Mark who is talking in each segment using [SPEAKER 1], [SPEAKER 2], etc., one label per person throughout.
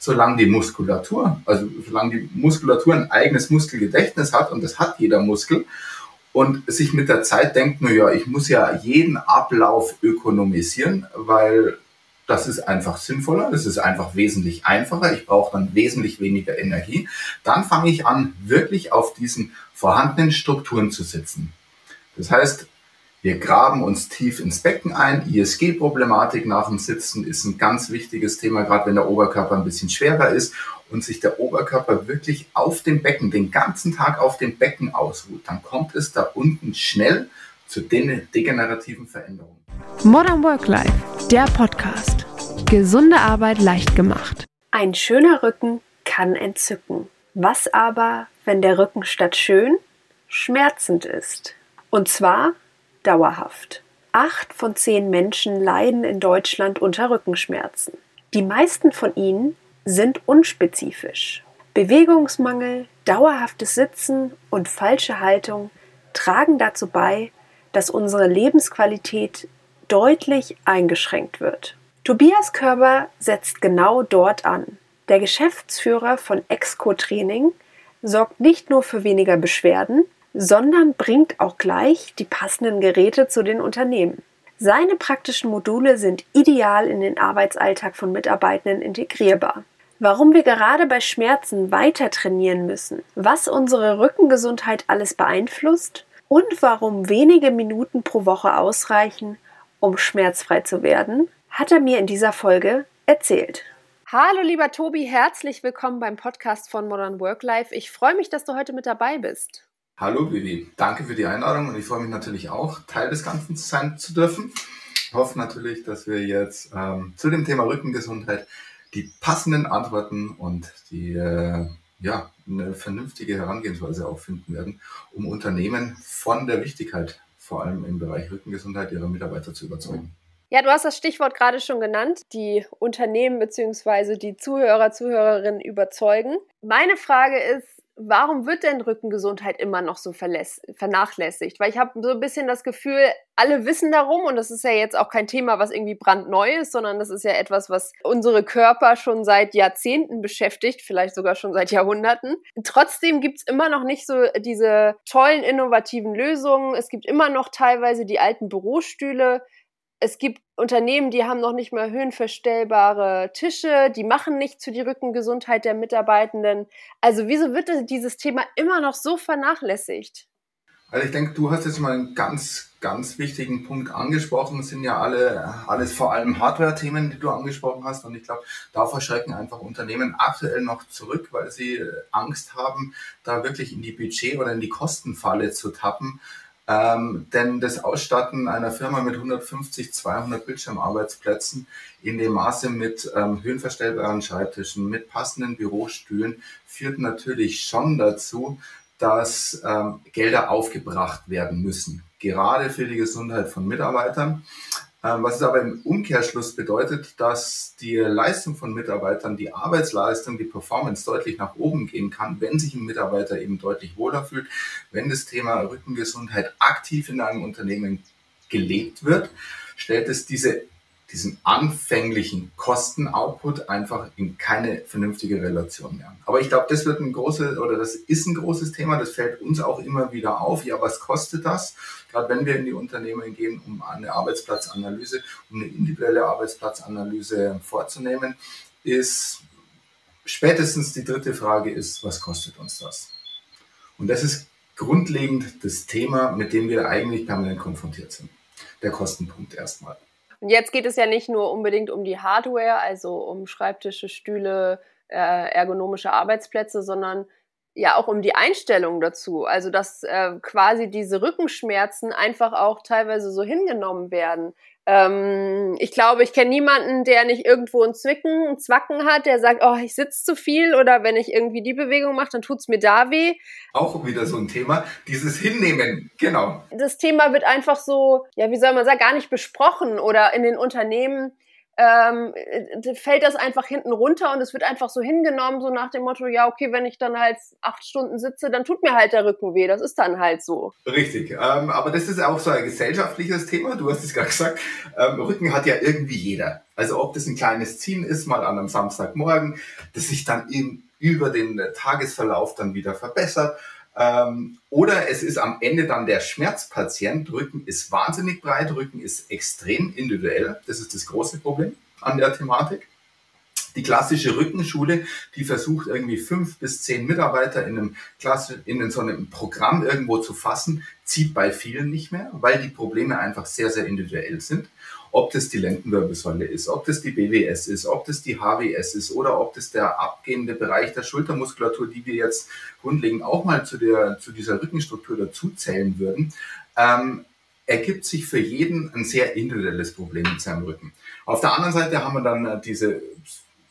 [SPEAKER 1] solange die Muskulatur, also solange die Muskulatur ein eigenes Muskelgedächtnis hat, und das hat jeder Muskel, und sich mit der Zeit denkt, na ja, ich muss ja jeden Ablauf ökonomisieren, weil das ist einfach sinnvoller, das ist einfach wesentlich einfacher, ich brauche dann wesentlich weniger Energie. Dann fange ich an, wirklich auf diesen vorhandenen Strukturen zu sitzen. Das heißt, wir graben uns tief ins Becken ein. ISG-Problematik nach dem Sitzen ist ein ganz wichtiges Thema, gerade wenn der Oberkörper ein bisschen schwerer ist und sich der Oberkörper wirklich auf dem Becken, den ganzen Tag auf dem Becken ausruht. Dann kommt es da unten schnell zu den degenerativen Veränderungen.
[SPEAKER 2] Modern Work Life, der Podcast. Gesunde Arbeit leicht gemacht.
[SPEAKER 3] Ein schöner Rücken kann entzücken. Was aber, wenn der Rücken statt schön schmerzend ist? Und zwar dauerhaft. Acht von zehn Menschen leiden in Deutschland unter Rückenschmerzen. Die meisten von ihnen sind unspezifisch. Bewegungsmangel, dauerhaftes Sitzen und falsche Haltung tragen dazu bei, dass unsere Lebensqualität deutlich eingeschränkt wird. Tobias Körber setzt genau dort an. Der Geschäftsführer von Exco Training sorgt nicht nur für weniger Beschwerden, sondern bringt auch gleich die passenden Geräte zu den Unternehmen. Seine praktischen Module sind ideal in den Arbeitsalltag von Mitarbeitenden integrierbar. Warum wir gerade bei Schmerzen weiter trainieren müssen, was unsere Rückengesundheit alles beeinflusst und warum wenige Minuten pro Woche ausreichen, um schmerzfrei zu werden, hat er mir in dieser Folge erzählt. Hallo lieber Tobi, herzlich willkommen beim Podcast von Modern Work Life. Ich freue mich, dass du heute mit dabei bist.
[SPEAKER 1] Hallo Vivi, danke für die Einladung und ich freue mich natürlich auch, Teil des Ganzen sein zu dürfen. Ich hoffe natürlich, dass wir jetzt ähm, zu dem Thema Rückengesundheit die passenden Antworten und die äh, ja, eine vernünftige Herangehensweise auch finden werden, um Unternehmen von der Wichtigkeit, vor allem im Bereich Rückengesundheit ihrer Mitarbeiter zu überzeugen.
[SPEAKER 3] Ja, du hast das Stichwort gerade schon genannt, die Unternehmen bzw. die Zuhörer, Zuhörerinnen überzeugen. Meine Frage ist, warum wird denn Rückengesundheit immer noch so vernachlässigt? Weil ich habe so ein bisschen das Gefühl, alle wissen darum und das ist ja jetzt auch kein Thema, was irgendwie brandneu ist, sondern das ist ja etwas, was unsere Körper schon seit Jahrzehnten beschäftigt, vielleicht sogar schon seit Jahrhunderten. Trotzdem gibt's immer noch nicht so diese tollen, innovativen Lösungen. Es gibt immer noch teilweise die alten Bürostühle es gibt Unternehmen, die haben noch nicht mal höhenverstellbare Tische, die machen nichts für die Rückengesundheit der Mitarbeitenden. Also wieso wird dieses Thema immer noch so vernachlässigt?
[SPEAKER 1] Also ich denke, du hast jetzt mal einen ganz, ganz wichtigen Punkt angesprochen. Es sind ja alle, alles vor allem Hardware-Themen, die du angesprochen hast. Und ich glaube, da verschrecken einfach Unternehmen aktuell noch zurück, weil sie Angst haben, da wirklich in die Budget- oder in die Kostenfalle zu tappen ähm, denn das Ausstatten einer Firma mit 150, 200 Bildschirmarbeitsplätzen in dem Maße mit ähm, höhenverstellbaren Schreibtischen, mit passenden Bürostühlen führt natürlich schon dazu, dass ähm, Gelder aufgebracht werden müssen, gerade für die Gesundheit von Mitarbeitern. Ähm, was es aber im Umkehrschluss bedeutet, dass die Leistung von Mitarbeitern, die Arbeitsleistung, die Performance deutlich nach oben gehen kann, wenn sich ein Mitarbeiter eben deutlich wohler fühlt, wenn das Thema Rückengesundheit aktiv in einem Unternehmen gelebt wird, stellt es diese diesen anfänglichen Kosten-Output einfach in keine vernünftige Relation mehr. Aber ich glaube, das wird ein großes oder das ist ein großes Thema. Das fällt uns auch immer wieder auf. Ja, was kostet das? Gerade wenn wir in die Unternehmen gehen, um eine Arbeitsplatzanalyse, um eine individuelle Arbeitsplatzanalyse vorzunehmen, ist spätestens die dritte Frage ist, was kostet uns das? Und das ist grundlegend das Thema, mit dem wir eigentlich permanent konfrontiert sind. Der Kostenpunkt erstmal.
[SPEAKER 3] Und jetzt geht es ja nicht nur unbedingt um die Hardware, also um Schreibtische, Stühle, äh, ergonomische Arbeitsplätze, sondern ja auch um die Einstellung dazu. Also dass äh, quasi diese Rückenschmerzen einfach auch teilweise so hingenommen werden. Ähm, ich glaube, ich kenne niemanden, der nicht irgendwo ein Zwicken, ein Zwacken hat, der sagt, oh, ich sitze zu viel oder wenn ich irgendwie die Bewegung mache, dann tut's mir da weh.
[SPEAKER 1] Auch wieder so ein Thema, dieses Hinnehmen, genau.
[SPEAKER 3] Das Thema wird einfach so, ja, wie soll man sagen, gar nicht besprochen oder in den Unternehmen ähm, fällt das einfach hinten runter und es wird einfach so hingenommen, so nach dem Motto, ja, okay, wenn ich dann halt acht Stunden sitze, dann tut mir halt der Rücken weh. Das ist dann halt so.
[SPEAKER 1] Richtig. Ähm, aber das ist auch so ein gesellschaftliches Thema. Du hast es gerade gesagt. Ähm, Rücken hat ja irgendwie jeder. Also ob das ein kleines Ziehen ist, mal an einem Samstagmorgen, das sich dann eben über den Tagesverlauf dann wieder verbessert. Ähm, oder es ist am Ende dann der Schmerzpatient. Rücken ist wahnsinnig breit, Rücken ist extrem individuell. Das ist das große Problem an der Thematik. Die klassische Rückenschule, die versucht irgendwie fünf bis zehn Mitarbeiter in einem Klasse, in so einem Programm irgendwo zu fassen, zieht bei vielen nicht mehr, weil die Probleme einfach sehr, sehr individuell sind ob das die Lendenwirbelsäule ist, ob das die BWS ist, ob das die HWS ist oder ob das der abgehende Bereich der Schultermuskulatur, die wir jetzt grundlegend auch mal zu, der, zu dieser Rückenstruktur dazuzählen würden, ähm, ergibt sich für jeden ein sehr individuelles Problem mit seinem Rücken. Auf der anderen Seite haben wir dann äh, diese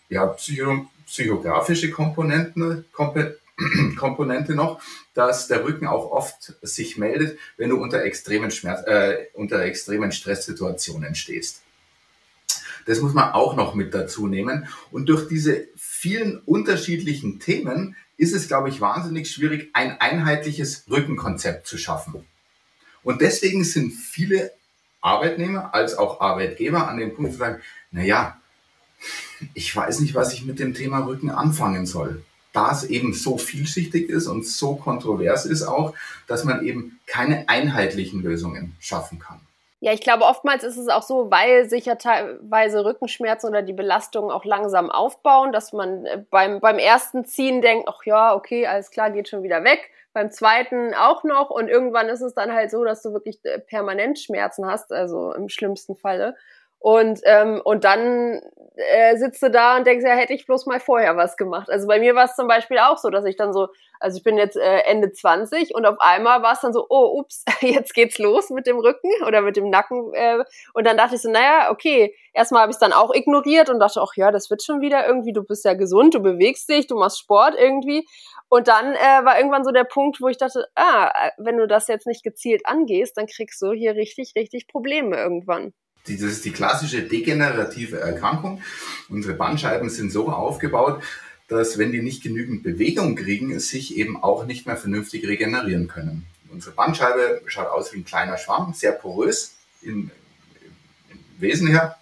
[SPEAKER 1] ja, psycho psychografische Komponenten, Komponente noch, dass der Rücken auch oft sich meldet, wenn du unter extremen Schmerz, äh, unter extremen Stresssituationen stehst. Das muss man auch noch mit dazu nehmen. Und durch diese vielen unterschiedlichen Themen ist es, glaube ich, wahnsinnig schwierig, ein einheitliches Rückenkonzept zu schaffen. Und deswegen sind viele Arbeitnehmer als auch Arbeitgeber an dem Punkt zu sagen, na ja, ich weiß nicht, was ich mit dem Thema Rücken anfangen soll da es eben so vielschichtig ist und so kontrovers ist auch, dass man eben keine einheitlichen Lösungen schaffen kann.
[SPEAKER 3] Ja, ich glaube, oftmals ist es auch so, weil sich ja teilweise Rückenschmerzen oder die Belastungen auch langsam aufbauen, dass man äh, beim, beim ersten Ziehen denkt, ach ja, okay, alles klar, geht schon wieder weg. Beim zweiten auch noch und irgendwann ist es dann halt so, dass du wirklich äh, permanent Schmerzen hast, also im schlimmsten Falle. Und, ähm, und dann äh, sitzt du da und denkst, ja, hätte ich bloß mal vorher was gemacht. Also bei mir war es zum Beispiel auch so, dass ich dann so, also ich bin jetzt äh, Ende 20 und auf einmal war es dann so, oh, ups, jetzt geht's los mit dem Rücken oder mit dem Nacken. Äh, und dann dachte ich so, naja, okay, erstmal habe ich es dann auch ignoriert und dachte, ach ja, das wird schon wieder irgendwie, du bist ja gesund, du bewegst dich, du machst Sport irgendwie. Und dann äh, war irgendwann so der Punkt, wo ich dachte, ah, wenn du das jetzt nicht gezielt angehst, dann kriegst du hier richtig, richtig Probleme irgendwann.
[SPEAKER 1] Das ist die klassische degenerative Erkrankung. Unsere Bandscheiben sind so aufgebaut, dass wenn die nicht genügend Bewegung kriegen, sich eben auch nicht mehr vernünftig regenerieren können. Unsere Bandscheibe schaut aus wie ein kleiner Schwamm, sehr porös im, im Wesen her.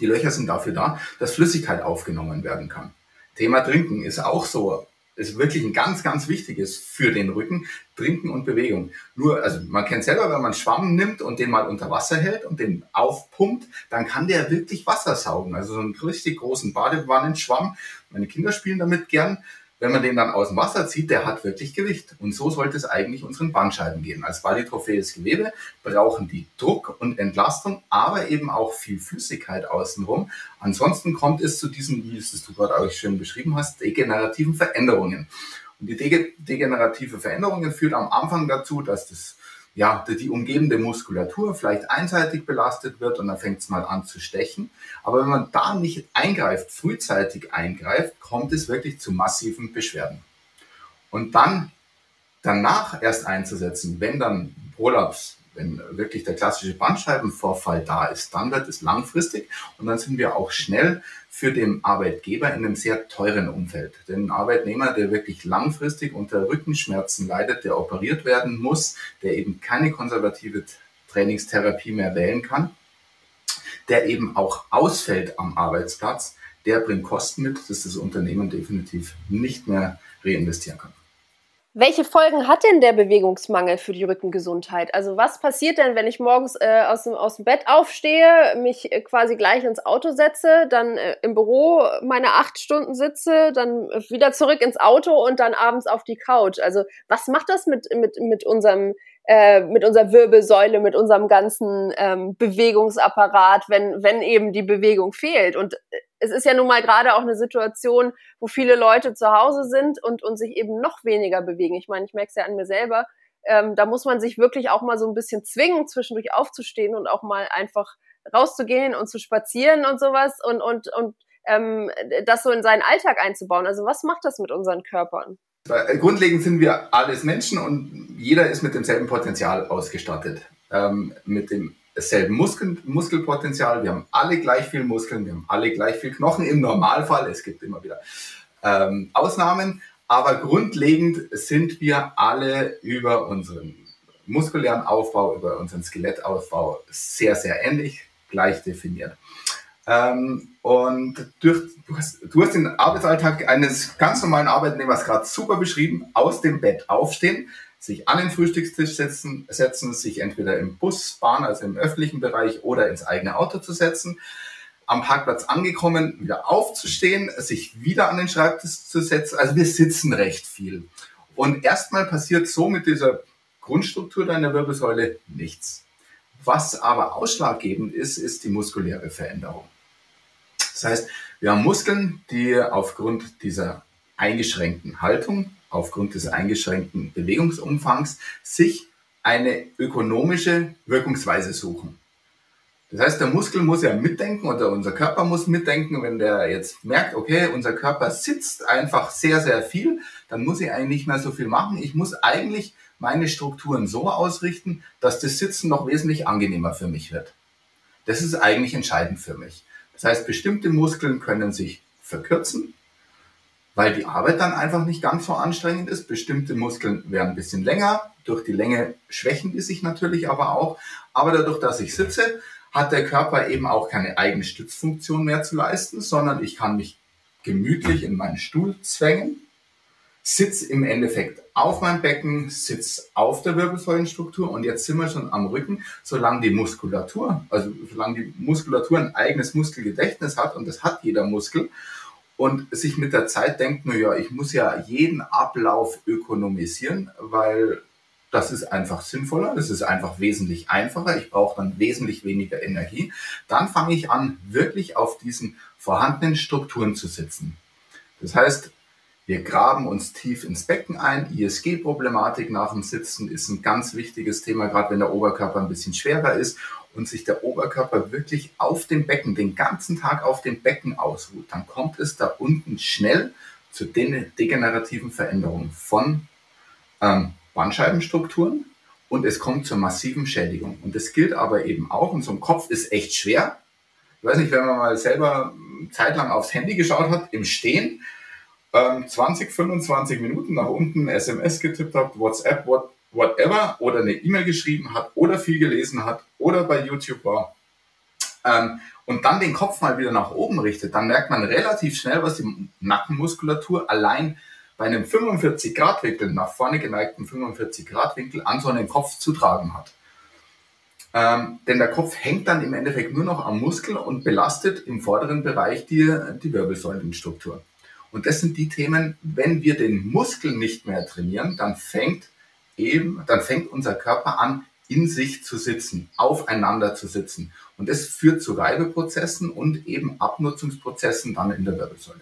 [SPEAKER 1] Die Löcher sind dafür da, dass Flüssigkeit aufgenommen werden kann. Thema Trinken ist auch so ist wirklich ein ganz, ganz wichtiges für den Rücken, Trinken und Bewegung. Nur, also man kennt selber, wenn man Schwamm nimmt und den mal unter Wasser hält und den aufpumpt, dann kann der wirklich Wasser saugen. Also so einen richtig großen Badewannenschwamm. Meine Kinder spielen damit gern wenn man den dann aus dem Wasser zieht, der hat wirklich Gewicht. Und so sollte es eigentlich unseren Bandscheiben gehen. Als polytrophes Gewebe brauchen die Druck und Entlastung, aber eben auch viel Flüssigkeit außenrum. Ansonsten kommt es zu diesen, wie es du gerade auch schön beschrieben hast, degenerativen Veränderungen. Und die degenerative Veränderungen führt am Anfang dazu, dass das ja, die umgebende Muskulatur vielleicht einseitig belastet wird und dann fängt es mal an zu stechen. Aber wenn man da nicht eingreift, frühzeitig eingreift, kommt es wirklich zu massiven Beschwerden. Und dann danach erst einzusetzen, wenn dann Prolaps wenn wirklich der klassische Bandscheibenvorfall da ist, dann wird es langfristig und dann sind wir auch schnell für den Arbeitgeber in einem sehr teuren Umfeld. Denn ein Arbeitnehmer, der wirklich langfristig unter Rückenschmerzen leidet, der operiert werden muss, der eben keine konservative Trainingstherapie mehr wählen kann, der eben auch ausfällt am Arbeitsplatz, der bringt Kosten mit, dass das Unternehmen definitiv nicht mehr reinvestieren kann.
[SPEAKER 3] Welche Folgen hat denn der Bewegungsmangel für die Rückengesundheit? Also was passiert denn, wenn ich morgens äh, aus, dem, aus dem Bett aufstehe, mich äh, quasi gleich ins Auto setze, dann äh, im Büro meine acht Stunden sitze, dann wieder zurück ins Auto und dann abends auf die Couch? Also was macht das mit, mit, mit unserem äh, mit unserer Wirbelsäule, mit unserem ganzen ähm, Bewegungsapparat, wenn, wenn eben die Bewegung fehlt. Und äh, es ist ja nun mal gerade auch eine Situation, wo viele Leute zu Hause sind und, und sich eben noch weniger bewegen. Ich meine, ich merke es ja an mir selber. Ähm, da muss man sich wirklich auch mal so ein bisschen zwingen, zwischendurch aufzustehen und auch mal einfach rauszugehen und zu spazieren und sowas und, und, und ähm, das so in seinen Alltag einzubauen. Also was macht das mit unseren Körpern?
[SPEAKER 1] Grundlegend sind wir alles Menschen und jeder ist mit demselben Potenzial ausgestattet. Ähm, mit dem dasselbe Muskel, Muskelpotenzial, wir haben alle gleich viel Muskeln, wir haben alle gleich viel Knochen im Normalfall. Es gibt immer wieder ähm, Ausnahmen, aber grundlegend sind wir alle über unseren muskulären Aufbau, über unseren Skelettaufbau sehr, sehr ähnlich, gleich definiert. Ähm, und durch, du, hast, du hast den Arbeitsalltag eines ganz normalen Arbeitnehmers gerade super beschrieben. Aus dem Bett aufstehen, sich an den Frühstückstisch setzen, setzen, sich entweder im Bus, Bahn, also im öffentlichen Bereich oder ins eigene Auto zu setzen, am Parkplatz angekommen, wieder aufzustehen, sich wieder an den Schreibtisch zu setzen. Also wir sitzen recht viel. Und erstmal passiert so mit dieser Grundstruktur deiner Wirbelsäule nichts. Was aber ausschlaggebend ist, ist die muskuläre Veränderung. Das heißt, wir haben Muskeln, die aufgrund dieser eingeschränkten Haltung, aufgrund des eingeschränkten Bewegungsumfangs sich eine ökonomische Wirkungsweise suchen. Das heißt, der Muskel muss ja mitdenken oder unser Körper muss mitdenken. Wenn der jetzt merkt, okay, unser Körper sitzt einfach sehr, sehr viel, dann muss ich eigentlich nicht mehr so viel machen. Ich muss eigentlich meine Strukturen so ausrichten, dass das Sitzen noch wesentlich angenehmer für mich wird. Das ist eigentlich entscheidend für mich. Das heißt, bestimmte Muskeln können sich verkürzen, weil die Arbeit dann einfach nicht ganz so anstrengend ist. Bestimmte Muskeln werden ein bisschen länger. Durch die Länge schwächen die sich natürlich aber auch. Aber dadurch, dass ich sitze, hat der Körper eben auch keine eigene Stützfunktion mehr zu leisten, sondern ich kann mich gemütlich in meinen Stuhl zwängen sitz im Endeffekt auf meinem Becken, sitz auf der Wirbelsäulenstruktur und jetzt sind wir schon am Rücken, solange die Muskulatur, also solange die Muskulatur ein eigenes Muskelgedächtnis hat und das hat jeder Muskel und sich mit der Zeit denkt, na ja, ich muss ja jeden Ablauf ökonomisieren, weil das ist einfach sinnvoller, das ist einfach wesentlich einfacher, ich brauche dann wesentlich weniger Energie, dann fange ich an, wirklich auf diesen vorhandenen Strukturen zu sitzen. Das heißt, wir graben uns tief ins Becken ein. ISG-Problematik nach dem Sitzen ist ein ganz wichtiges Thema, gerade wenn der Oberkörper ein bisschen schwerer ist und sich der Oberkörper wirklich auf dem Becken, den ganzen Tag auf dem Becken ausruht, dann kommt es da unten schnell zu den degenerativen Veränderungen von ähm, Bandscheibenstrukturen und es kommt zur massiven Schädigung. Und das gilt aber eben auch, und so ein Kopf ist echt schwer. Ich weiß nicht, wenn man mal selber zeitlang aufs Handy geschaut hat, im Stehen, ähm, 20, 25 Minuten nach unten SMS getippt habt, WhatsApp, what, whatever, oder eine E-Mail geschrieben hat oder viel gelesen hat oder bei YouTube war ähm, und dann den Kopf mal wieder nach oben richtet, dann merkt man relativ schnell, was die Nackenmuskulatur allein bei einem 45-Grad-Winkel, nach vorne geneigten 45-Grad-Winkel an so einen Kopf zu tragen hat. Ähm, denn der Kopf hängt dann im Endeffekt nur noch am Muskel und belastet im vorderen Bereich die, die Wirbelsäulenstruktur. Und das sind die Themen, wenn wir den Muskel nicht mehr trainieren, dann fängt eben, dann fängt unser Körper an, in sich zu sitzen, aufeinander zu sitzen. Und das führt zu Reibeprozessen und eben Abnutzungsprozessen dann in der Wirbelsäule.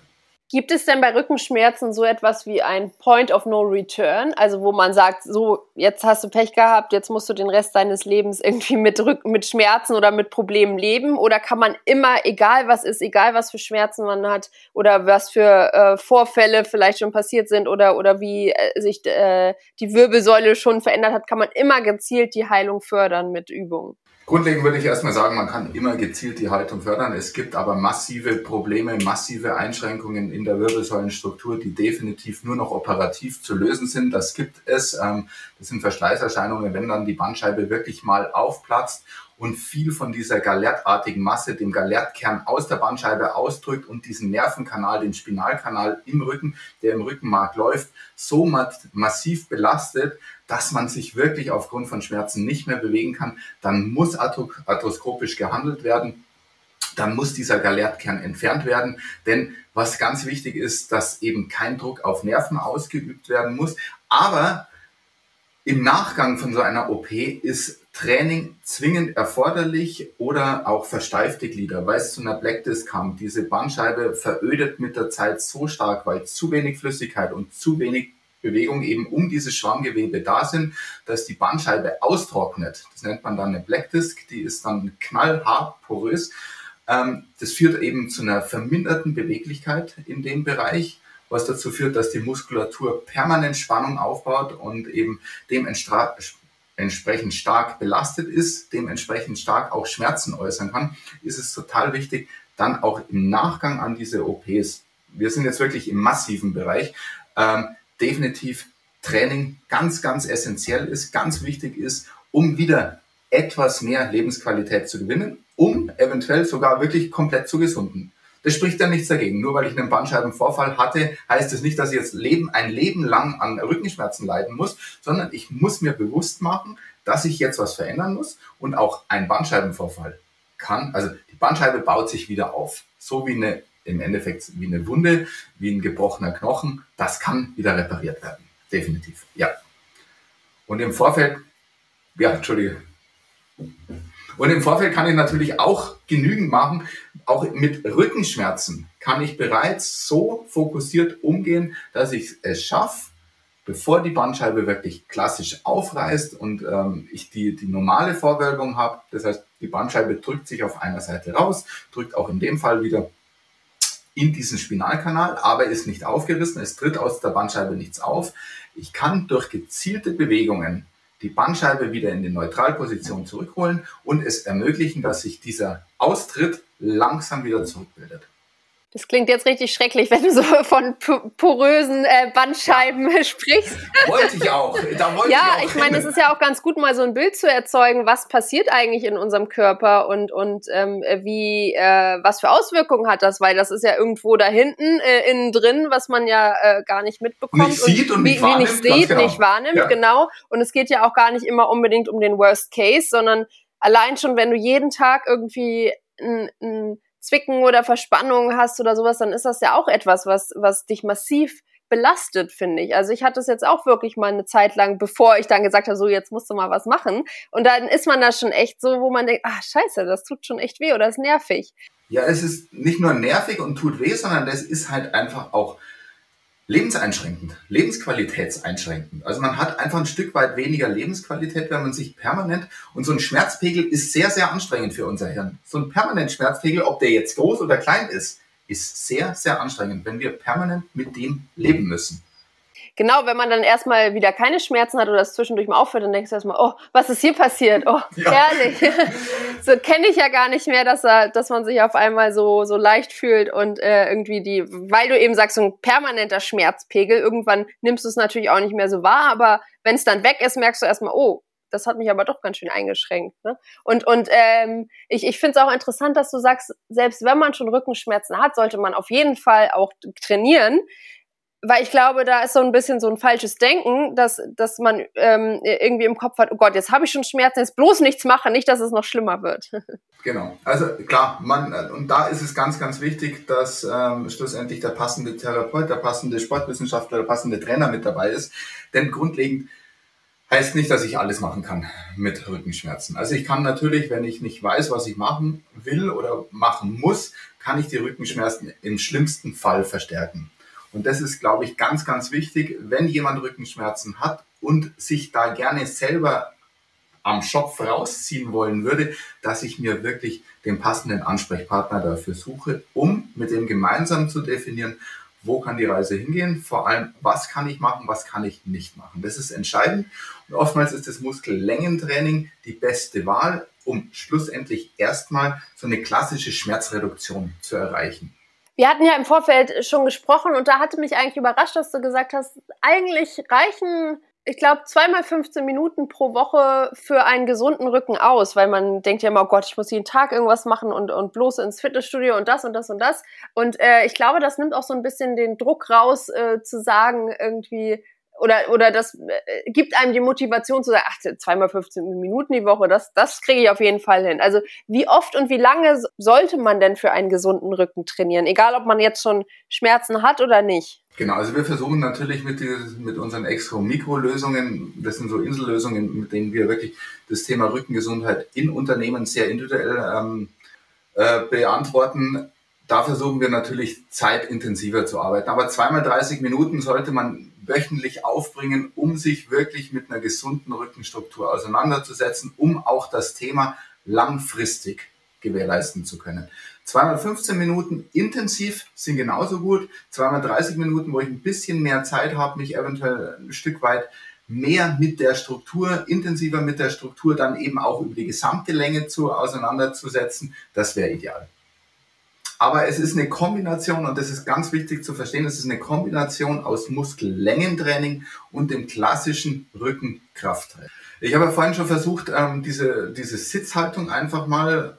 [SPEAKER 3] Gibt es denn bei Rückenschmerzen so etwas wie ein Point of No Return? Also wo man sagt, so, jetzt hast du Pech gehabt, jetzt musst du den Rest deines Lebens irgendwie mit, Rücken, mit Schmerzen oder mit Problemen leben? Oder kann man immer, egal was ist, egal was für Schmerzen man hat oder was für äh, Vorfälle vielleicht schon passiert sind oder, oder wie äh, sich äh, die Wirbelsäule schon verändert hat, kann man immer gezielt die Heilung fördern mit Übungen?
[SPEAKER 1] Grundlegend würde ich erstmal sagen, man kann immer gezielt die Haltung fördern. Es gibt aber massive Probleme, massive Einschränkungen in der Wirbelsäulenstruktur, die definitiv nur noch operativ zu lösen sind. Das gibt es. Ähm, das sind Verschleißerscheinungen, wenn dann die Bandscheibe wirklich mal aufplatzt und viel von dieser galertartigen Masse, dem Galertkern aus der Bandscheibe ausdrückt und diesen Nervenkanal, den Spinalkanal im Rücken, der im Rückenmark läuft, so massiv belastet, dass man sich wirklich aufgrund von Schmerzen nicht mehr bewegen kann, dann muss arthroskopisch gehandelt werden. Dann muss dieser Galertkern entfernt werden. Denn was ganz wichtig ist, dass eben kein Druck auf Nerven ausgeübt werden muss. Aber im Nachgang von so einer OP ist Training zwingend erforderlich oder auch versteifte Glieder, weil es zu einer Black Disc kam. Diese Bandscheibe verödet mit der Zeit so stark, weil zu wenig Flüssigkeit und zu wenig Bewegung eben um dieses Schwammgewebe da sind, dass die Bandscheibe austrocknet. Das nennt man dann eine Black Disc, die ist dann knallhart porös. Ähm, das führt eben zu einer verminderten Beweglichkeit in dem Bereich, was dazu führt, dass die Muskulatur permanent Spannung aufbaut und eben dementsprechend entsprechend stark belastet ist, dementsprechend stark auch Schmerzen äußern kann, ist es total wichtig, dann auch im Nachgang an diese OPs, wir sind jetzt wirklich im massiven Bereich, ähm, definitiv Training ganz, ganz essentiell ist, ganz wichtig ist, um wieder etwas mehr Lebensqualität zu gewinnen, um eventuell sogar wirklich komplett zu gesunden. Das spricht ja nichts dagegen. Nur weil ich einen Bandscheibenvorfall hatte, heißt es nicht, dass ich jetzt Leben, ein Leben lang an Rückenschmerzen leiden muss, sondern ich muss mir bewusst machen, dass ich jetzt was verändern muss und auch ein Bandscheibenvorfall kann, also die Bandscheibe baut sich wieder auf. So wie eine, im Endeffekt wie eine Wunde, wie ein gebrochener Knochen, das kann wieder repariert werden. Definitiv, ja. Und im Vorfeld, ja, Entschuldige. Und im Vorfeld kann ich natürlich auch genügend machen. Auch mit Rückenschmerzen kann ich bereits so fokussiert umgehen, dass ich es schaffe, bevor die Bandscheibe wirklich klassisch aufreißt und ähm, ich die, die normale Vorwölbung habe. Das heißt, die Bandscheibe drückt sich auf einer Seite raus, drückt auch in dem Fall wieder in diesen Spinalkanal, aber ist nicht aufgerissen, es tritt aus der Bandscheibe nichts auf. Ich kann durch gezielte Bewegungen die Bandscheibe wieder in die Neutralposition zurückholen und es ermöglichen, dass sich dieser Austritt langsam wieder zurückbildet.
[SPEAKER 3] Das klingt jetzt richtig schrecklich, wenn du so von porösen äh, Bandscheiben ja. sprichst.
[SPEAKER 1] Wollte ich auch.
[SPEAKER 3] Da wollte ja, ich, auch ich meine, es ist ja auch ganz gut, mal so ein Bild zu erzeugen, was passiert eigentlich in unserem Körper und, und ähm, wie, äh, was für Auswirkungen hat das, weil das ist ja irgendwo da hinten, äh, innen drin, was man ja äh, gar nicht mitbekommt.
[SPEAKER 1] Nicht sieht und, und nicht wie, wahrnimmt.
[SPEAKER 3] Wie nicht sieht, genau. nicht wahrnimmt, ja. genau. Und es geht ja auch gar nicht immer unbedingt um den Worst Case, sondern allein schon, wenn du jeden Tag irgendwie ein, ein Zwicken oder Verspannungen hast oder sowas, dann ist das ja auch etwas, was, was dich massiv belastet, finde ich. Also ich hatte es jetzt auch wirklich mal eine Zeit lang, bevor ich dann gesagt habe, so jetzt musst du mal was machen. Und dann ist man da schon echt so, wo man denkt, ah scheiße, das tut schon echt weh oder ist nervig.
[SPEAKER 1] Ja, es ist nicht nur nervig und tut weh, sondern das ist halt einfach auch lebenseinschränkend, lebensqualitätseinschränkend. Also man hat einfach ein Stück weit weniger Lebensqualität, wenn man sich permanent, und so ein Schmerzpegel ist sehr, sehr anstrengend für unser Hirn. So ein permanent Schmerzpegel, ob der jetzt groß oder klein ist, ist sehr, sehr anstrengend, wenn wir permanent mit dem leben müssen
[SPEAKER 3] genau, wenn man dann erstmal wieder keine Schmerzen hat oder es zwischendurch mal aufhört, dann denkst du erstmal, oh, was ist hier passiert? Oh, ja. herrlich. so kenne ich ja gar nicht mehr, dass, dass man sich auf einmal so, so leicht fühlt und äh, irgendwie die, weil du eben sagst, so ein permanenter Schmerzpegel, irgendwann nimmst du es natürlich auch nicht mehr so wahr, aber wenn es dann weg ist, merkst du erstmal, oh, das hat mich aber doch ganz schön eingeschränkt. Ne? Und, und ähm, ich, ich finde es auch interessant, dass du sagst, selbst wenn man schon Rückenschmerzen hat, sollte man auf jeden Fall auch trainieren weil ich glaube, da ist so ein bisschen so ein falsches Denken, dass, dass man ähm, irgendwie im Kopf hat, oh Gott, jetzt habe ich schon Schmerzen, jetzt bloß nichts machen, nicht, dass es noch schlimmer wird.
[SPEAKER 1] Genau. Also klar, man, und da ist es ganz, ganz wichtig, dass ähm, schlussendlich der passende Therapeut, der passende Sportwissenschaftler, der passende Trainer mit dabei ist. Denn grundlegend heißt nicht, dass ich alles machen kann mit Rückenschmerzen. Also ich kann natürlich, wenn ich nicht weiß, was ich machen will oder machen muss, kann ich die Rückenschmerzen im schlimmsten Fall verstärken. Und das ist, glaube ich, ganz, ganz wichtig, wenn jemand Rückenschmerzen hat und sich da gerne selber am Schopf rausziehen wollen würde, dass ich mir wirklich den passenden Ansprechpartner dafür suche, um mit dem gemeinsam zu definieren, wo kann die Reise hingehen, vor allem, was kann ich machen, was kann ich nicht machen. Das ist entscheidend. Und oftmals ist das Muskellängentraining die beste Wahl, um schlussendlich erstmal so eine klassische Schmerzreduktion zu erreichen.
[SPEAKER 3] Wir hatten ja im Vorfeld schon gesprochen und da hatte mich eigentlich überrascht, dass du gesagt hast, eigentlich reichen, ich glaube, zweimal 15 Minuten pro Woche für einen gesunden Rücken aus, weil man denkt ja immer, oh Gott, ich muss jeden Tag irgendwas machen und, und bloß ins Fitnessstudio und das und das und das. Und äh, ich glaube, das nimmt auch so ein bisschen den Druck raus, äh, zu sagen, irgendwie, oder, oder das äh, gibt einem die Motivation zu sagen, ach, zweimal 15 Minuten die Woche, das, das kriege ich auf jeden Fall hin. Also wie oft und wie lange sollte man denn für einen gesunden Rücken trainieren? Egal, ob man jetzt schon Schmerzen hat oder nicht.
[SPEAKER 1] Genau, also wir versuchen natürlich mit, dieses, mit unseren extra Mikrolösungen, das sind so Insellösungen, mit denen wir wirklich das Thema Rückengesundheit in Unternehmen sehr individuell ähm, äh, beantworten. Da versuchen wir natürlich zeitintensiver zu arbeiten. Aber zweimal 30 Minuten sollte man wöchentlich aufbringen, um sich wirklich mit einer gesunden Rückenstruktur auseinanderzusetzen, um auch das Thema langfristig gewährleisten zu können. Zweimal 15 Minuten intensiv sind genauso gut. Zweimal 30 Minuten, wo ich ein bisschen mehr Zeit habe, mich eventuell ein Stück weit mehr mit der Struktur, intensiver mit der Struktur, dann eben auch über die gesamte Länge zu auseinanderzusetzen, das wäre ideal. Aber es ist eine Kombination, und das ist ganz wichtig zu verstehen, es ist eine Kombination aus Muskellängentraining und dem klassischen Rückenkrafttraining. Ich habe vorhin schon versucht, ähm, diese, diese Sitzhaltung einfach mal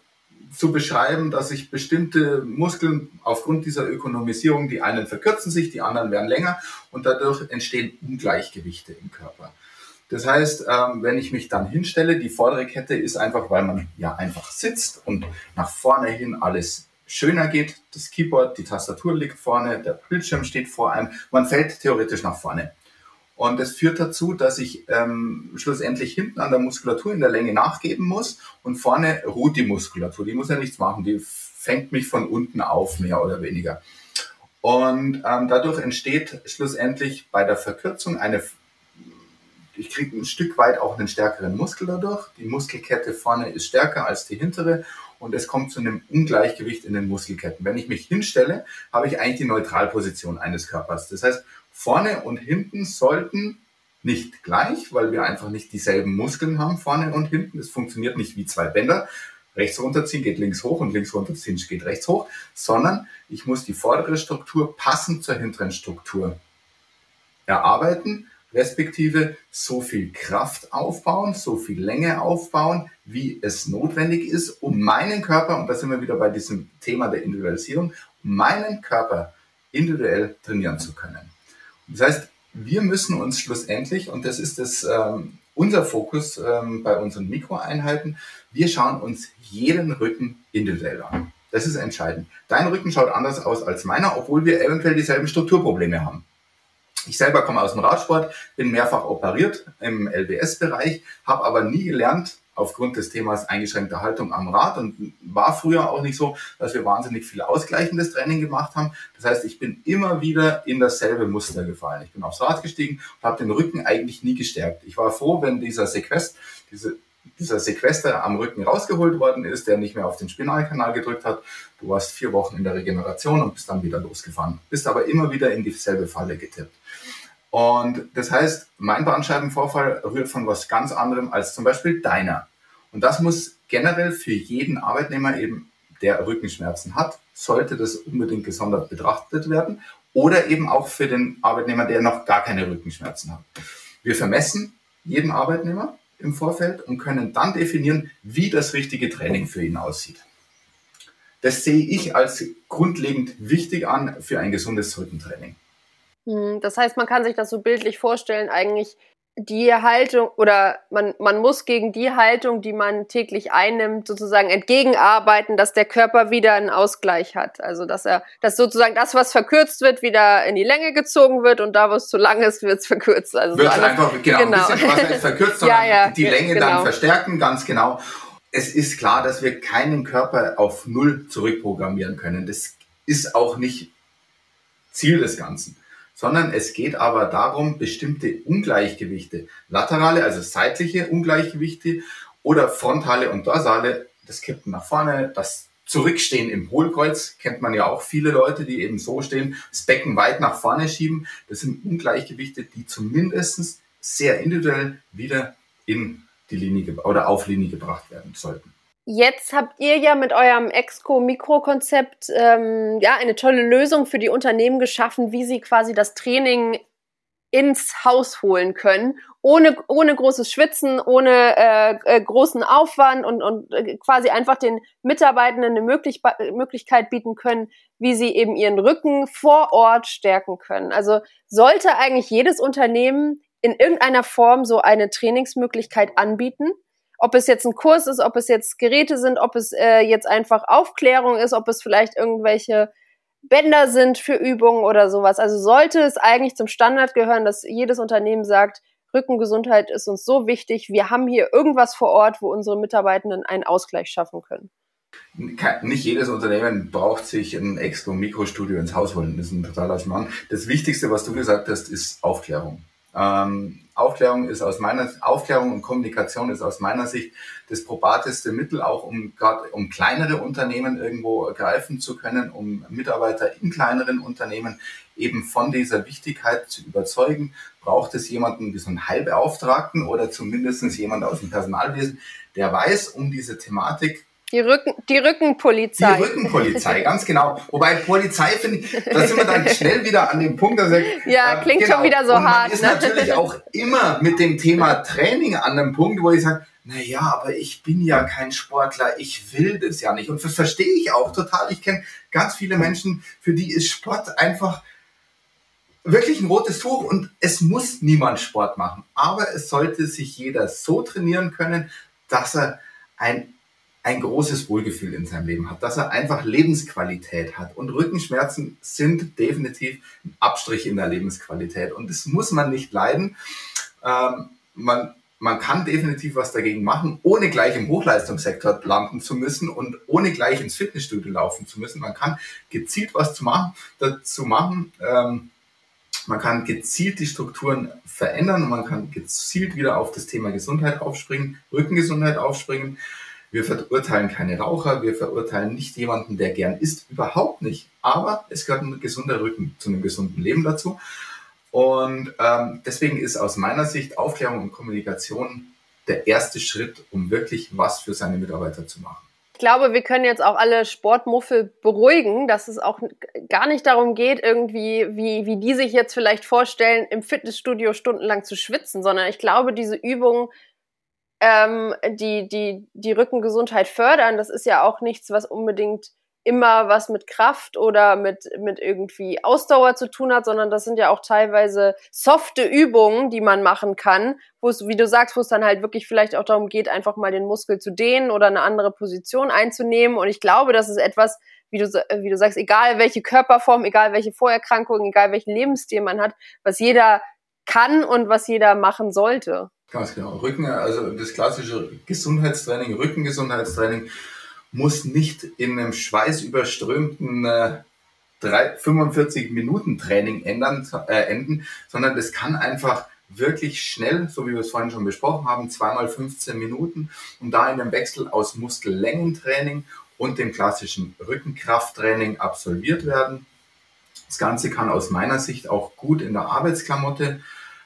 [SPEAKER 1] zu beschreiben, dass sich bestimmte Muskeln aufgrund dieser Ökonomisierung, die einen verkürzen sich, die anderen werden länger und dadurch entstehen Ungleichgewichte im Körper. Das heißt, ähm, wenn ich mich dann hinstelle, die vordere Kette ist einfach, weil man ja einfach sitzt und nach vorne hin alles schöner geht. Das Keyboard, die Tastatur liegt vorne, der Bildschirm steht vor einem. Man fällt theoretisch nach vorne. Und das führt dazu, dass ich ähm, schlussendlich hinten an der Muskulatur in der Länge nachgeben muss und vorne ruht die Muskulatur. Die muss ja nichts machen, die fängt mich von unten auf, mehr oder weniger. Und ähm, dadurch entsteht schlussendlich bei der Verkürzung eine, ich kriege ein Stück weit auch einen stärkeren Muskel dadurch. Die Muskelkette vorne ist stärker als die hintere und es kommt zu einem Ungleichgewicht in den Muskelketten. Wenn ich mich hinstelle, habe ich eigentlich die Neutralposition eines Körpers. Das heißt, vorne und hinten sollten nicht gleich, weil wir einfach nicht dieselben Muskeln haben, vorne und hinten. Es funktioniert nicht wie zwei Bänder. Rechts runterziehen geht links hoch und links runterziehen geht rechts hoch, sondern ich muss die vordere Struktur passend zur hinteren Struktur erarbeiten respektive so viel Kraft aufbauen, so viel Länge aufbauen, wie es notwendig ist, um meinen Körper, und da sind wir wieder bei diesem Thema der Individualisierung, um meinen Körper individuell trainieren zu können. Das heißt, wir müssen uns schlussendlich, und das ist das, ähm, unser Fokus ähm, bei unseren Mikroeinheiten, wir schauen uns jeden Rücken individuell an. Das ist entscheidend. Dein Rücken schaut anders aus als meiner, obwohl wir eventuell dieselben Strukturprobleme haben. Ich selber komme aus dem Radsport, bin mehrfach operiert im LBS-Bereich, habe aber nie gelernt, aufgrund des Themas eingeschränkte Haltung am Rad und war früher auch nicht so, dass wir wahnsinnig viel ausgleichendes Training gemacht haben. Das heißt, ich bin immer wieder in dasselbe Muster gefallen. Ich bin aufs Rad gestiegen und habe den Rücken eigentlich nie gestärkt. Ich war froh, wenn dieser Sequest, diese dieser Sequester am Rücken rausgeholt worden ist, der nicht mehr auf den Spinalkanal gedrückt hat. Du warst vier Wochen in der Regeneration und bist dann wieder losgefahren. Bist aber immer wieder in dieselbe Falle getippt. Und das heißt, mein Bandscheibenvorfall rührt von was ganz anderem als zum Beispiel deiner. Und das muss generell für jeden Arbeitnehmer eben, der Rückenschmerzen hat, sollte das unbedingt gesondert betrachtet werden. Oder eben auch für den Arbeitnehmer, der noch gar keine Rückenschmerzen hat. Wir vermessen jeden Arbeitnehmer im Vorfeld und können dann definieren, wie das richtige Training für ihn aussieht. Das sehe ich als grundlegend wichtig an für ein gesundes Rückentraining.
[SPEAKER 3] Hm, das heißt, man kann sich das so bildlich vorstellen, eigentlich die Haltung oder man, man muss gegen die Haltung, die man täglich einnimmt, sozusagen entgegenarbeiten, dass der Körper wieder einen Ausgleich hat. Also dass er, dass sozusagen das, was verkürzt wird, wieder in die Länge gezogen wird und da, wo es zu lang ist, wird es verkürzt. Also
[SPEAKER 1] wird so einfach, genau, genau. ein bisschen was verkürzt, sondern ja, ja, die Länge genau. dann verstärken, ganz genau. Es ist klar, dass wir keinen Körper auf Null zurückprogrammieren können. Das ist auch nicht Ziel des Ganzen sondern es geht aber darum, bestimmte Ungleichgewichte, laterale, also seitliche Ungleichgewichte oder frontale und dorsale, das Kippen nach vorne, das Zurückstehen im Hohlkreuz, kennt man ja auch viele Leute, die eben so stehen, das Becken weit nach vorne schieben. Das sind Ungleichgewichte, die zumindest sehr individuell wieder in die Linie oder auf Linie gebracht werden sollten.
[SPEAKER 3] Jetzt habt ihr ja mit eurem Exco-Mikro-Konzept ähm, ja eine tolle Lösung für die Unternehmen geschaffen, wie sie quasi das Training ins Haus holen können, ohne, ohne großes Schwitzen, ohne äh, äh, großen Aufwand und, und äh, quasi einfach den Mitarbeitenden eine Möglich Möglichkeit bieten können, wie sie eben ihren Rücken vor Ort stärken können. Also sollte eigentlich jedes Unternehmen in irgendeiner Form so eine Trainingsmöglichkeit anbieten? Ob es jetzt ein Kurs ist, ob es jetzt Geräte sind, ob es äh, jetzt einfach Aufklärung ist, ob es vielleicht irgendwelche Bänder sind für Übungen oder sowas. Also sollte es eigentlich zum Standard gehören, dass jedes Unternehmen sagt, Rückengesundheit ist uns so wichtig, wir haben hier irgendwas vor Ort, wo unsere Mitarbeitenden einen Ausgleich schaffen können.
[SPEAKER 1] Nicht jedes Unternehmen braucht sich ein extra Mikrostudio ins Haus holen. Das ist ein totaler Schmarrn. Das Wichtigste, was du gesagt hast, ist Aufklärung. Ähm, Aufklärung ist aus meiner Aufklärung und Kommunikation ist aus meiner Sicht das probateste Mittel, auch um gerade um kleinere Unternehmen irgendwo greifen zu können, um Mitarbeiter in kleineren Unternehmen eben von dieser Wichtigkeit zu überzeugen, braucht es jemanden wie so einen Heilbeauftragten oder zumindest jemand aus dem Personalwesen, der weiß um diese Thematik
[SPEAKER 3] die, Rücken, die Rückenpolizei.
[SPEAKER 1] Die Rückenpolizei, ganz genau. Wobei Polizei finde ich, da sind wir dann schnell wieder an dem Punkt, dass ich,
[SPEAKER 3] Ja, äh, klingt genau. schon wieder so
[SPEAKER 1] Und
[SPEAKER 3] man hart.
[SPEAKER 1] ist ne? natürlich auch immer mit dem Thema Training an einem Punkt, wo ich sage, naja, aber ich bin ja kein Sportler, ich will das ja nicht. Und das verstehe ich auch total. Ich kenne ganz viele Menschen, für die ist Sport einfach wirklich ein rotes Tuch und es muss niemand Sport machen. Aber es sollte sich jeder so trainieren können, dass er ein ein großes Wohlgefühl in seinem Leben hat, dass er einfach Lebensqualität hat. Und Rückenschmerzen sind definitiv ein Abstrich in der Lebensqualität. Und das muss man nicht leiden. Ähm, man, man kann definitiv was dagegen machen, ohne gleich im Hochleistungssektor landen zu müssen und ohne gleich ins Fitnessstudio laufen zu müssen. Man kann gezielt was zu machen, dazu machen. Ähm, man kann gezielt die Strukturen verändern und man kann gezielt wieder auf das Thema Gesundheit aufspringen, Rückengesundheit aufspringen. Wir verurteilen keine Raucher, wir verurteilen nicht jemanden, der gern isst, überhaupt nicht. Aber es gehört ein gesunder Rücken zu einem gesunden Leben dazu. Und ähm, deswegen ist aus meiner Sicht Aufklärung und Kommunikation der erste Schritt, um wirklich was für seine Mitarbeiter zu machen.
[SPEAKER 3] Ich glaube, wir können jetzt auch alle Sportmuffel beruhigen, dass es auch gar nicht darum geht, irgendwie, wie, wie die sich jetzt vielleicht vorstellen, im Fitnessstudio stundenlang zu schwitzen, sondern ich glaube, diese Übungen ähm, die, die, die Rückengesundheit fördern, das ist ja auch nichts, was unbedingt immer was mit Kraft oder mit, mit irgendwie Ausdauer zu tun hat, sondern das sind ja auch teilweise softe Übungen, die man machen kann, wo es, wie du sagst, wo es dann halt wirklich vielleicht auch darum geht, einfach mal den Muskel zu dehnen oder eine andere Position einzunehmen. Und ich glaube, das ist etwas, wie du, wie du sagst, egal welche Körperform, egal welche Vorerkrankungen, egal welchen Lebensstil man hat, was jeder kann und was jeder machen sollte.
[SPEAKER 1] Ganz genau. Rücken, also das klassische Gesundheitstraining, Rückengesundheitstraining muss nicht in einem schweißüberströmten äh, 3, 45 Minuten Training äh, enden, sondern das kann einfach wirklich schnell, so wie wir es vorhin schon besprochen haben, zweimal 15 Minuten und da in einem Wechsel aus Muskellängentraining und dem klassischen Rückenkrafttraining absolviert werden. Das Ganze kann aus meiner Sicht auch gut in der Arbeitsklamotte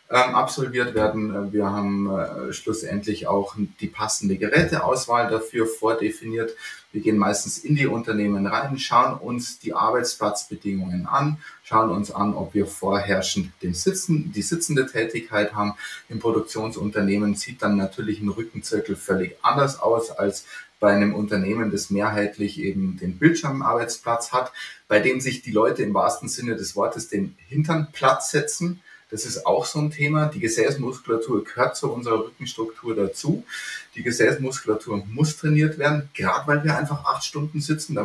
[SPEAKER 1] ähm, absolviert werden. Wir haben äh, schlussendlich auch die passende Geräteauswahl dafür vordefiniert. Wir gehen meistens in die Unternehmen rein, schauen uns die Arbeitsplatzbedingungen an, schauen uns an, ob wir vorherrschend den Sitzen, die sitzende Tätigkeit haben. Im Produktionsunternehmen sieht dann natürlich ein Rückenzirkel völlig anders aus als bei einem Unternehmen, das mehrheitlich eben den Bildschirmarbeitsplatz hat, bei dem sich die Leute im wahrsten Sinne des Wortes den Hintern Platz setzen das ist auch so ein Thema. Die Gesäßmuskulatur gehört zu unserer Rückenstruktur dazu. Die Gesäßmuskulatur muss trainiert werden, gerade weil wir einfach acht Stunden sitzen.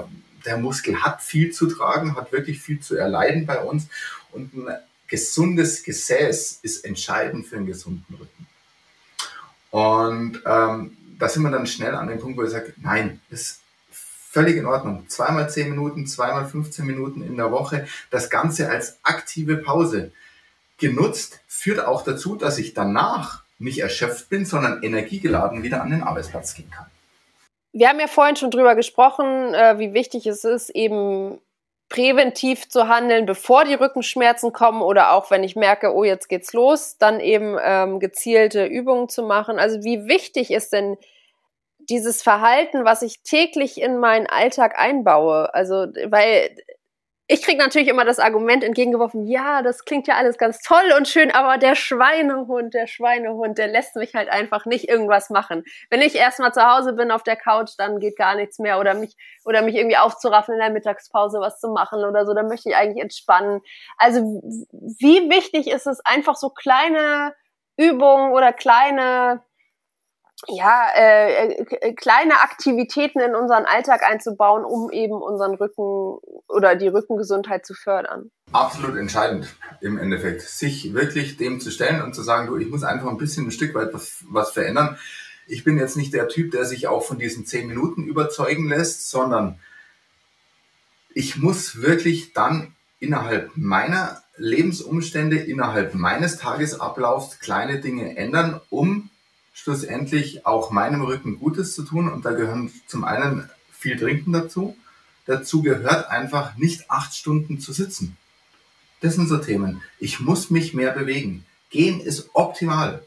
[SPEAKER 1] Der Muskel hat viel zu tragen, hat wirklich viel zu erleiden bei uns. Und ein gesundes Gesäß ist entscheidend für einen gesunden Rücken. Und ähm, da sind wir dann schnell an dem Punkt, wo ich sage, nein, ist völlig in Ordnung. Zweimal zehn Minuten, zweimal 15 Minuten in der Woche. Das Ganze als aktive Pause genutzt, führt auch dazu, dass ich danach nicht erschöpft bin, sondern energiegeladen wieder an den Arbeitsplatz gehen kann.
[SPEAKER 3] Wir haben ja vorhin schon drüber gesprochen, äh, wie wichtig es ist, eben präventiv zu handeln, bevor die Rückenschmerzen kommen oder auch wenn ich merke, oh, jetzt geht's los, dann eben ähm, gezielte Übungen zu machen. Also wie wichtig ist denn dieses Verhalten, was ich täglich in meinen Alltag einbaue? Also, weil ich kriege natürlich immer das Argument entgegengeworfen, ja, das klingt ja alles ganz toll und schön, aber der Schweinehund, der Schweinehund, der lässt mich halt einfach nicht irgendwas machen. Wenn ich erstmal zu Hause bin auf der Couch, dann geht gar nichts mehr oder mich oder mich irgendwie aufzuraffen in der Mittagspause was zu machen oder so, dann möchte ich eigentlich entspannen. Also wie wichtig ist es einfach so kleine Übungen oder kleine ja, äh, äh, kleine Aktivitäten in unseren Alltag einzubauen, um eben unseren Rücken oder die Rückengesundheit zu fördern.
[SPEAKER 1] Absolut entscheidend im Endeffekt, sich wirklich dem zu stellen und zu sagen, du, ich muss einfach ein bisschen ein Stück weit was, was verändern. Ich bin jetzt nicht der Typ, der sich auch von diesen zehn Minuten überzeugen lässt, sondern ich muss wirklich dann innerhalb meiner Lebensumstände innerhalb meines Tagesablaufs kleine Dinge ändern, um schlussendlich auch meinem Rücken Gutes zu tun. Und da gehören zum einen viel Trinken dazu. Dazu gehört einfach nicht acht Stunden zu sitzen. Das sind so Themen. Ich muss mich mehr bewegen. Gehen ist optimal.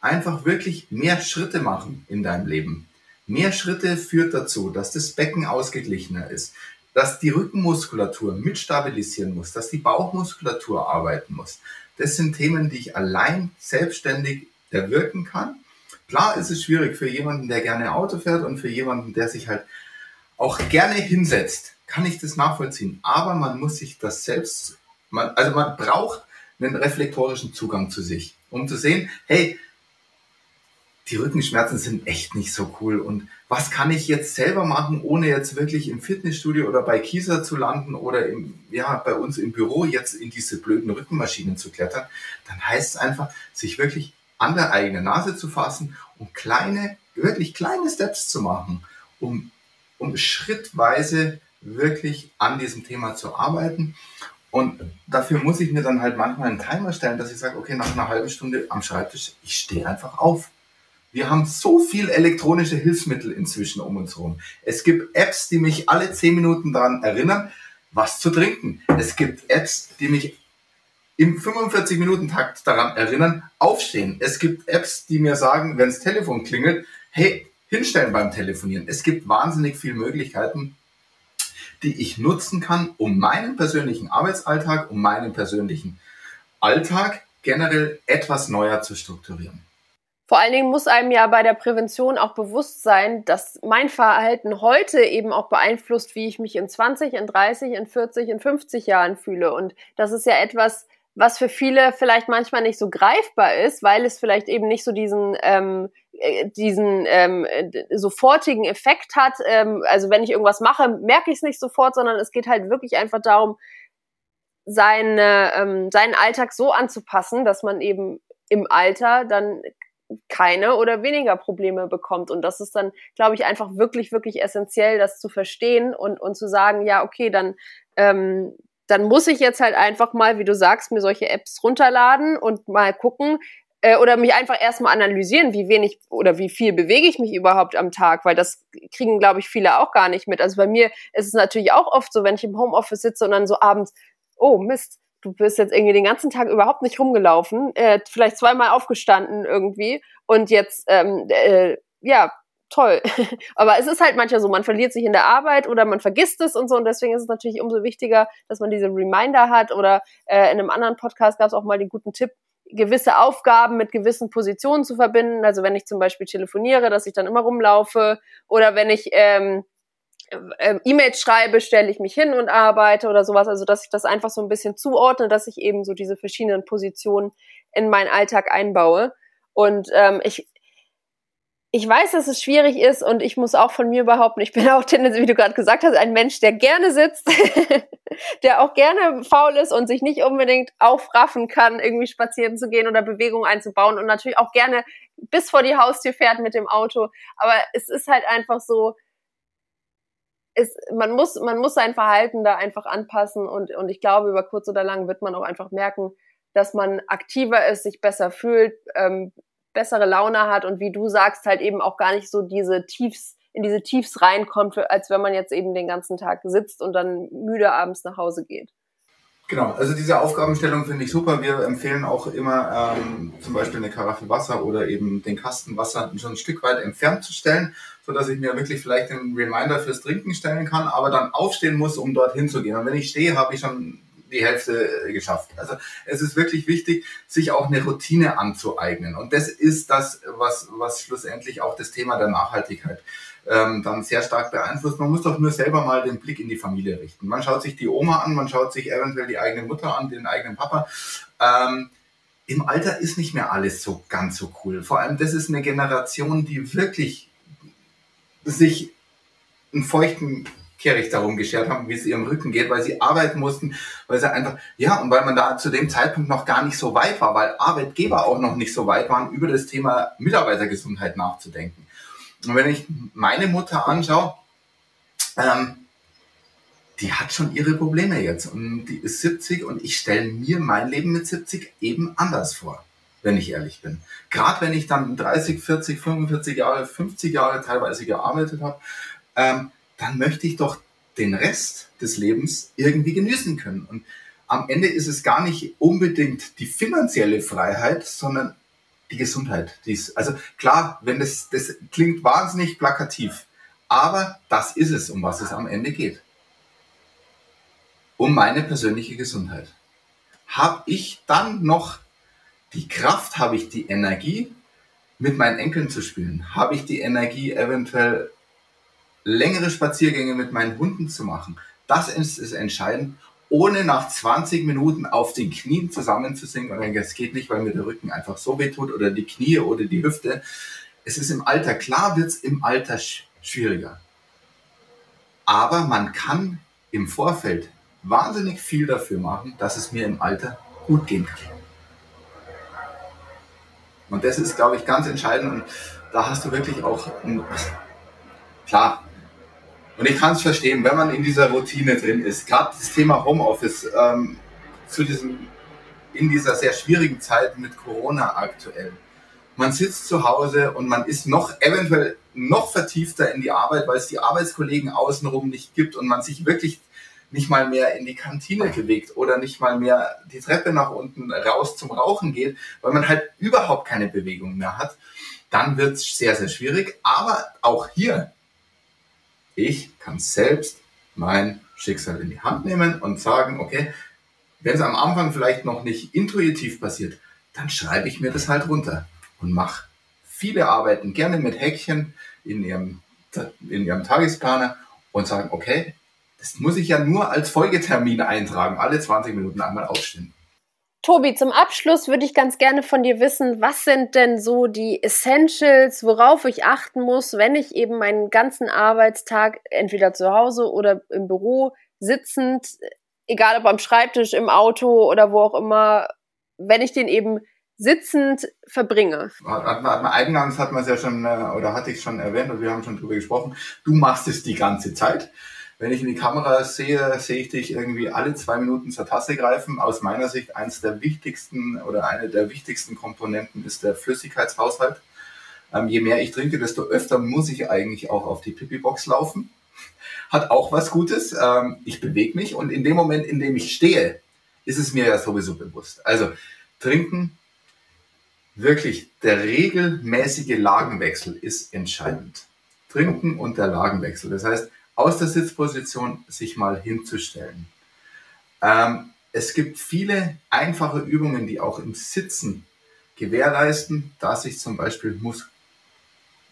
[SPEAKER 1] Einfach wirklich mehr Schritte machen in deinem Leben. Mehr Schritte führt dazu, dass das Becken ausgeglichener ist, dass die Rückenmuskulatur mit stabilisieren muss, dass die Bauchmuskulatur arbeiten muss. Das sind Themen, die ich allein selbstständig erwirken kann. Klar ist es schwierig für jemanden, der gerne Auto fährt und für jemanden, der sich halt auch gerne hinsetzt, kann ich das nachvollziehen. Aber man muss sich das selbst, man, also man braucht einen reflektorischen Zugang zu sich, um zu sehen, hey, die Rückenschmerzen sind echt nicht so cool. Und was kann ich jetzt selber machen, ohne jetzt wirklich im Fitnessstudio oder bei Kieser zu landen oder im, ja, bei uns im Büro jetzt in diese blöden Rückenmaschinen zu klettern? Dann heißt es einfach, sich wirklich an der eigenen Nase zu fassen und kleine, wirklich kleine Steps zu machen, um, um schrittweise wirklich an diesem Thema zu arbeiten. Und dafür muss ich mir dann halt manchmal einen Timer stellen, dass ich sage, okay, nach einer halben Stunde am Schreibtisch, ich stehe einfach auf. Wir haben so viel elektronische Hilfsmittel inzwischen um uns herum. Es gibt Apps, die mich alle zehn Minuten daran erinnern, was zu trinken. Es gibt Apps, die mich im 45-Minuten-Takt daran erinnern, aufstehen. Es gibt Apps, die mir sagen, wenn das Telefon klingelt, hey, hinstellen beim Telefonieren. Es gibt wahnsinnig viele Möglichkeiten, die ich nutzen kann, um meinen persönlichen Arbeitsalltag, um meinen persönlichen Alltag generell etwas neuer zu strukturieren.
[SPEAKER 3] Vor allen Dingen muss einem ja bei der Prävention auch bewusst sein, dass mein Verhalten heute eben auch beeinflusst, wie ich mich in 20, in 30, in 40, in 50 Jahren fühle. Und das ist ja etwas, was für viele vielleicht manchmal nicht so greifbar ist, weil es vielleicht eben nicht so diesen ähm, äh, diesen ähm, sofortigen Effekt hat. Ähm, also wenn ich irgendwas mache, merke ich es nicht sofort, sondern es geht halt wirklich einfach darum, seine, ähm, seinen Alltag so anzupassen, dass man eben im Alter dann keine oder weniger Probleme bekommt. Und das ist dann, glaube ich, einfach wirklich, wirklich essentiell, das zu verstehen und, und zu sagen, ja, okay, dann, ähm, dann muss ich jetzt halt einfach mal, wie du sagst, mir solche Apps runterladen und mal gucken, äh, oder mich einfach erstmal analysieren, wie wenig oder wie viel bewege ich mich überhaupt am Tag, weil das kriegen, glaube ich, viele auch gar nicht mit. Also bei mir ist es natürlich auch oft so, wenn ich im Homeoffice sitze und dann so abends, oh Mist, du bist jetzt irgendwie den ganzen Tag überhaupt nicht rumgelaufen, äh, vielleicht zweimal aufgestanden irgendwie und jetzt, ähm, äh, ja, toll. Aber es ist halt manchmal so, man verliert sich in der Arbeit oder man vergisst es und so und deswegen ist es natürlich umso wichtiger, dass man diese Reminder hat oder äh, in einem anderen Podcast gab es auch mal den guten Tipp, gewisse Aufgaben mit gewissen Positionen zu verbinden. Also wenn ich zum Beispiel telefoniere, dass ich dann immer rumlaufe oder wenn ich ähm, äh, E-Mails schreibe, stelle ich mich hin und arbeite oder sowas. Also dass ich das einfach so ein bisschen zuordne, dass ich eben so diese verschiedenen Positionen in meinen Alltag einbaue. Und ähm, ich, ich weiß, dass es schwierig ist und ich muss auch von mir behaupten, ich bin auch tendenziell, wie du gerade gesagt hast, ein Mensch, der gerne sitzt, der auch gerne faul ist und sich nicht unbedingt aufraffen kann, irgendwie spazieren zu gehen oder Bewegung einzubauen und natürlich auch gerne bis vor die Haustür fährt mit dem Auto. Aber es ist halt einfach so, es, man muss, man muss sein Verhalten da einfach anpassen und, und ich glaube, über kurz oder lang wird man auch einfach merken, dass man aktiver ist, sich besser fühlt, ähm, bessere Laune hat und wie du sagst, halt eben auch gar nicht so diese Tiefs, in diese Tiefs reinkommt, als wenn man jetzt eben den ganzen Tag sitzt und dann müde abends nach Hause geht.
[SPEAKER 1] Genau, also diese Aufgabenstellung finde ich super. Wir empfehlen auch immer ähm, zum Beispiel eine Karaffe Wasser oder eben den Kasten Wasser schon ein Stück weit entfernt zu stellen, so dass ich mir wirklich vielleicht einen Reminder fürs Trinken stellen kann, aber dann aufstehen muss, um dorthin zu gehen. Und wenn ich stehe, habe ich schon die Hälfte äh, geschafft. Also es ist wirklich wichtig, sich auch eine Routine anzueignen. Und das ist das, was, was schlussendlich auch das Thema der Nachhaltigkeit ähm, dann sehr stark beeinflusst. Man muss doch nur selber mal den Blick in die Familie richten. Man schaut sich die Oma an, man schaut sich eventuell die eigene Mutter an, den eigenen Papa. Ähm, Im Alter ist nicht mehr alles so ganz so cool. Vor allem, das ist eine Generation, die wirklich sich einen feuchten Kehricht darum geschert haben, wie es ihrem Rücken geht, weil sie arbeiten mussten, weil sie einfach, ja, und weil man da zu dem Zeitpunkt noch gar nicht so weit war, weil Arbeitgeber auch noch nicht so weit waren, über das Thema Mitarbeitergesundheit nachzudenken. Und wenn ich meine Mutter anschaue, ähm, die hat schon ihre Probleme jetzt und die ist 70 und ich stelle mir mein Leben mit 70 eben anders vor, wenn ich ehrlich bin. Gerade wenn ich dann 30, 40, 45 Jahre, 50 Jahre teilweise gearbeitet habe, ähm, dann möchte ich doch den Rest des Lebens irgendwie genießen können. Und am Ende ist es gar nicht unbedingt die finanzielle Freiheit, sondern die Gesundheit. Die also klar, wenn das, das klingt wahnsinnig plakativ, aber das ist es, um was es am Ende geht. Um meine persönliche Gesundheit. Habe ich dann noch die Kraft, habe ich die Energie, mit meinen Enkeln zu spielen? Habe ich die Energie, eventuell längere Spaziergänge mit meinen Hunden zu machen? Das ist, ist entscheidend ohne nach 20 Minuten auf den Knien zusammenzusinken und denke, es geht nicht, weil mir der Rücken einfach so weh tut oder die Knie oder die Hüfte. Es ist im Alter, klar wird es im Alter schwieriger. Aber man kann im Vorfeld wahnsinnig viel dafür machen, dass es mir im Alter gut gehen kann. Und das ist, glaube ich, ganz entscheidend. Und da hast du wirklich auch, klar, und ich kann es verstehen, wenn man in dieser Routine drin ist, gerade das Thema Homeoffice, ähm, zu diesem, in dieser sehr schwierigen Zeit mit Corona aktuell. Man sitzt zu Hause und man ist noch eventuell noch vertiefter in die Arbeit, weil es die Arbeitskollegen außenrum nicht gibt und man sich wirklich nicht mal mehr in die Kantine bewegt oder nicht mal mehr die Treppe nach unten raus zum Rauchen geht, weil man halt überhaupt keine Bewegung mehr hat, dann wird es sehr, sehr schwierig. Aber auch hier ich kann selbst mein Schicksal in die Hand nehmen und sagen, okay, wenn es am Anfang vielleicht noch nicht intuitiv passiert, dann schreibe ich mir das halt runter und mache viele Arbeiten gerne mit Häkchen in ihrem, in ihrem Tagesplaner und sagen, okay, das muss ich ja nur als Folgetermin eintragen, alle 20 Minuten einmal aufstehen.
[SPEAKER 3] Tobi, zum Abschluss würde ich ganz gerne von dir wissen, was sind denn so die Essentials, worauf ich achten muss, wenn ich eben meinen ganzen Arbeitstag entweder zu Hause oder im Büro sitzend, egal ob am Schreibtisch, im Auto oder wo auch immer, wenn ich den eben sitzend verbringe.
[SPEAKER 1] Hat, hat, hat, eingangs hat man es ja schon, äh, oder hatte ich schon erwähnt und wir haben schon drüber gesprochen, du machst es die ganze Zeit. Wenn ich in die Kamera sehe, sehe ich dich irgendwie alle zwei Minuten zur Tasse greifen. Aus meiner Sicht eines der wichtigsten oder eine der wichtigsten Komponenten ist der Flüssigkeitshaushalt. Ähm, je mehr ich trinke, desto öfter muss ich eigentlich auch auf die Pipi-Box laufen. Hat auch was Gutes. Ähm, ich bewege mich und in dem Moment, in dem ich stehe, ist es mir ja sowieso bewusst. Also trinken, wirklich der regelmäßige Lagenwechsel ist entscheidend. Trinken und der Lagenwechsel. Das heißt, aus der Sitzposition sich mal hinzustellen. Ähm, es gibt viele einfache Übungen, die auch im Sitzen gewährleisten, dass sich zum Beispiel Mus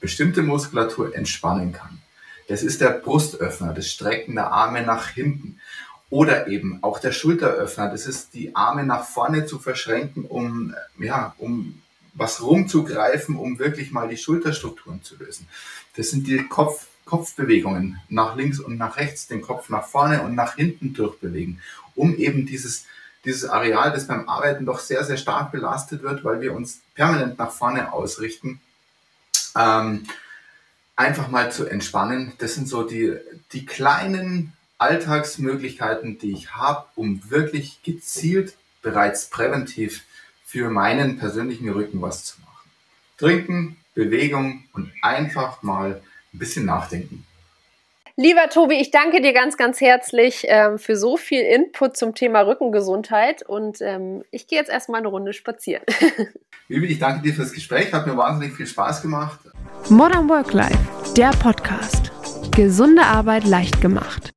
[SPEAKER 1] bestimmte Muskulatur entspannen kann. Das ist der Brustöffner, das Strecken der Arme nach hinten. Oder eben auch der Schulteröffner, das ist die Arme nach vorne zu verschränken, um, ja, um was rumzugreifen, um wirklich mal die Schulterstrukturen zu lösen. Das sind die Kopf, Kopfbewegungen nach links und nach rechts, den Kopf nach vorne und nach hinten durchbewegen, um eben dieses, dieses Areal, das beim Arbeiten doch sehr, sehr stark belastet wird, weil wir uns permanent nach vorne ausrichten, ähm, einfach mal zu entspannen. Das sind so die, die kleinen Alltagsmöglichkeiten, die ich habe, um wirklich gezielt bereits präventiv für meinen persönlichen Rücken was zu machen. Trinken, Bewegung und einfach mal ein bisschen nachdenken.
[SPEAKER 3] Lieber Tobi, ich danke dir ganz, ganz herzlich ähm, für so viel Input zum Thema Rückengesundheit und ähm, ich gehe jetzt erstmal eine Runde spazieren.
[SPEAKER 1] Vivi, ich danke dir fürs Gespräch, hat mir wahnsinnig viel Spaß gemacht.
[SPEAKER 2] Modern Work Life, der Podcast. Gesunde Arbeit leicht gemacht.